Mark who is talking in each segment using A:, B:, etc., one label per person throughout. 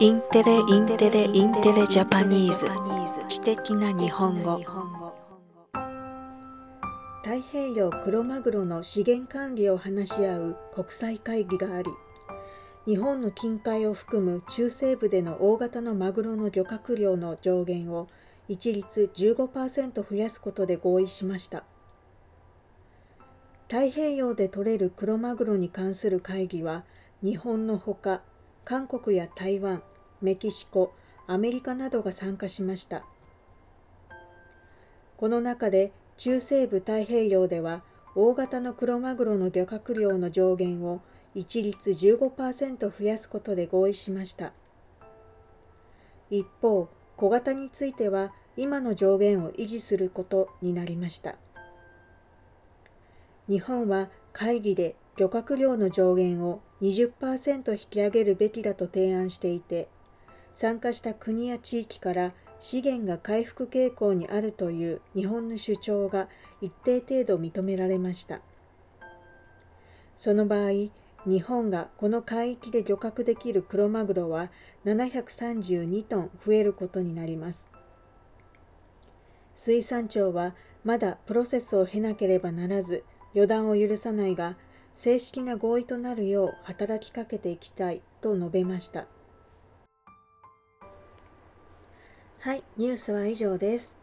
A: インテレインテレインテレジャパニーズ。知的な日本語。
B: 太平洋クロマグロの資源管理を話し合う国際会議があり日本の近海を含む中西部での大型のマグロの漁獲量の上限を一律15%増やすことで合意しました。太平洋で取れるクロマグロに関する会議は日本のほか韓国や台湾メキシコアメリカなどが参加しました。この中で中西部太平洋では大型のクロマグロの漁獲量の上限を一律15%増やすことで合意しました。一方小型については今の上限を維持することになりました。日本は会議で漁獲量の上限を20%引き上げるべきだと提案していて参加した国や地域から資源が回復傾向にあるという日本の主張が一定程度認められました。その場合日本がこの海域で漁獲できるクロマグロは732トン増えることになります。水産庁はまだプロセスを経なければならず予断を許さないが正式な合意となるよう働きかけていきたいと述べました。はいニュースは以上です。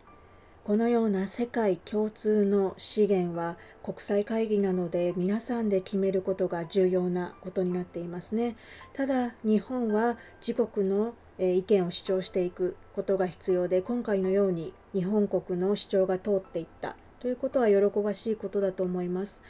B: このような世界共通の資源は国際会議なので皆さんで決めることが重要なことになっていますね。ただ日本は自国の意見を主張していくことが必要で今回のように日本国の主張が通っていったということは喜ばしいことだと思います。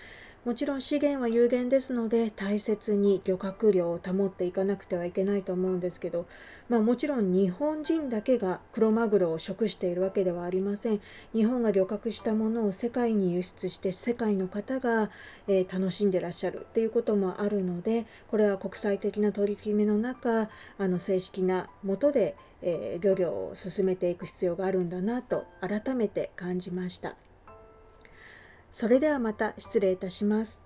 B: もちろん資源は有限ですので大切に漁獲量を保っていかなくてはいけないと思うんですけど、まあ、もちろん日本人だけがクロマグロを食しているわけではありません日本が漁獲したものを世界に輸出して世界の方が、えー、楽しんでらっしゃるっていうこともあるのでこれは国際的な取り決めの中あの正式なもとで、えー、漁業を進めていく必要があるんだなと改めて感じました。それではまた失礼いたします。